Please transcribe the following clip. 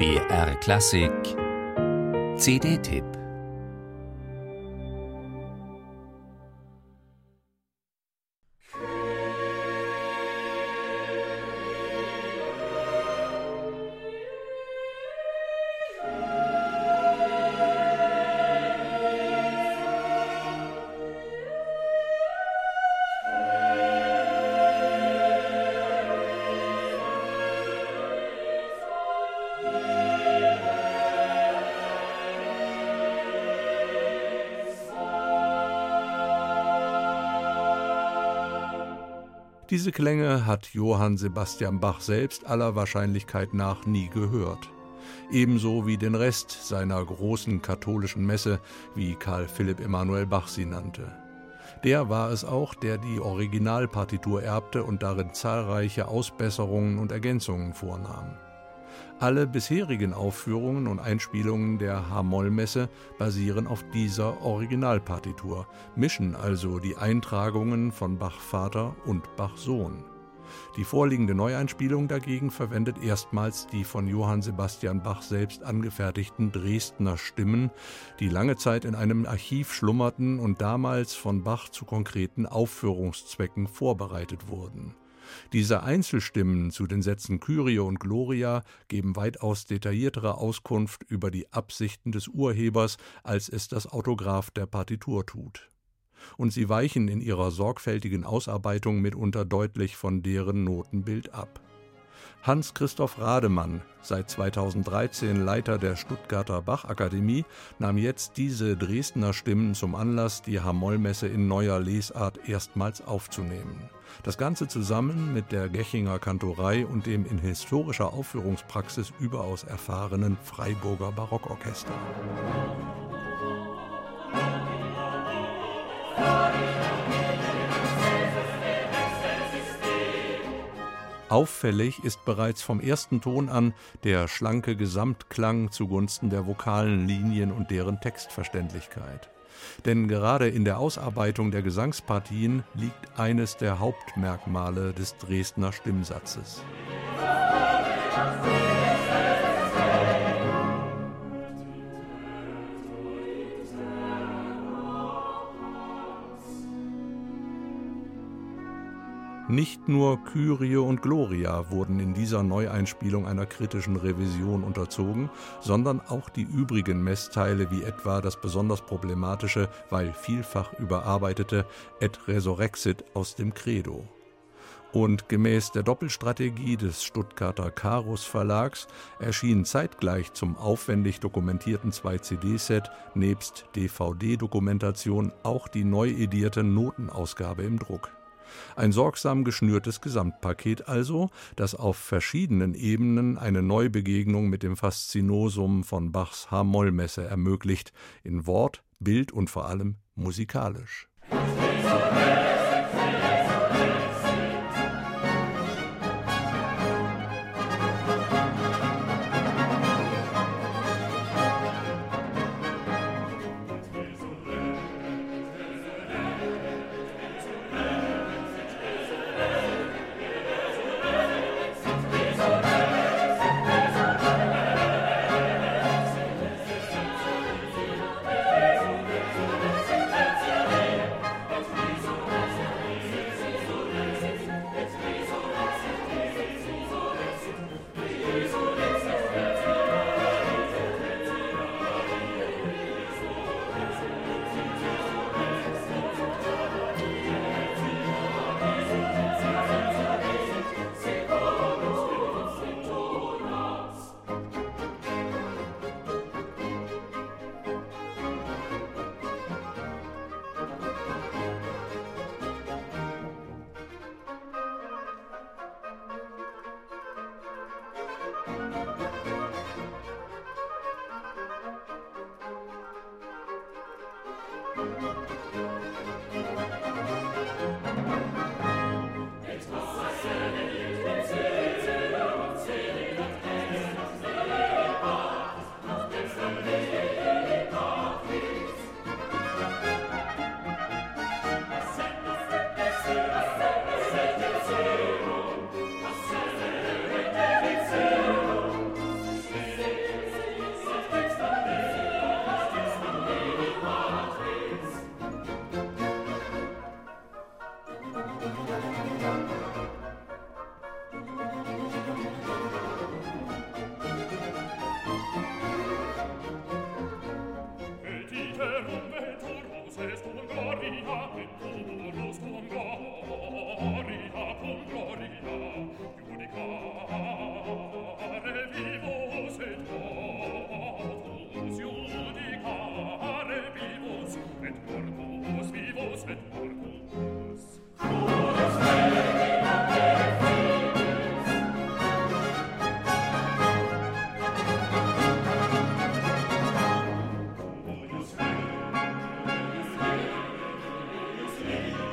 BR Klassik. CD-Tipp Diese Klänge hat Johann Sebastian Bach selbst aller Wahrscheinlichkeit nach nie gehört. Ebenso wie den Rest seiner großen katholischen Messe, wie Karl Philipp Emanuel Bach sie nannte. Der war es auch, der die Originalpartitur erbte und darin zahlreiche Ausbesserungen und Ergänzungen vornahm. Alle bisherigen Aufführungen und Einspielungen der H-Moll-Messe basieren auf dieser Originalpartitur, mischen also die Eintragungen von Bach Vater und Bach Sohn. Die vorliegende Neueinspielung dagegen verwendet erstmals die von Johann Sebastian Bach selbst angefertigten Dresdner Stimmen, die lange Zeit in einem Archiv schlummerten und damals von Bach zu konkreten Aufführungszwecken vorbereitet wurden. Diese Einzelstimmen zu den Sätzen Kyrie und Gloria geben weitaus detailliertere Auskunft über die Absichten des Urhebers, als es das Autograph der Partitur tut. Und sie weichen in ihrer sorgfältigen Ausarbeitung mitunter deutlich von deren Notenbild ab. Hans-Christoph Rademann, seit 2013 Leiter der Stuttgarter Bachakademie, nahm jetzt diese Dresdner Stimmen zum Anlass, die Hamollmesse in neuer Lesart erstmals aufzunehmen. Das Ganze zusammen mit der Gechinger Kantorei und dem in historischer Aufführungspraxis überaus erfahrenen Freiburger Barockorchester. Auffällig ist bereits vom ersten Ton an der schlanke Gesamtklang zugunsten der vokalen Linien und deren Textverständlichkeit. Denn gerade in der Ausarbeitung der Gesangspartien liegt eines der Hauptmerkmale des Dresdner Stimmsatzes. Musik Nicht nur Kyrie und Gloria wurden in dieser Neueinspielung einer kritischen Revision unterzogen, sondern auch die übrigen Messteile wie etwa das besonders problematische, weil vielfach überarbeitete Et Resurrexit aus dem Credo. Und gemäß der Doppelstrategie des Stuttgarter Karus Verlags erschien zeitgleich zum aufwendig dokumentierten 2-CD-Set nebst DVD-Dokumentation auch die neu edierte Notenausgabe im Druck. Ein sorgsam geschnürtes Gesamtpaket also, das auf verschiedenen Ebenen eine Neubegegnung mit dem Faszinosum von Bachs H-Moll-Messe ermöglicht, in Wort, Bild und vor allem musikalisch. Musik Thank you. Amen.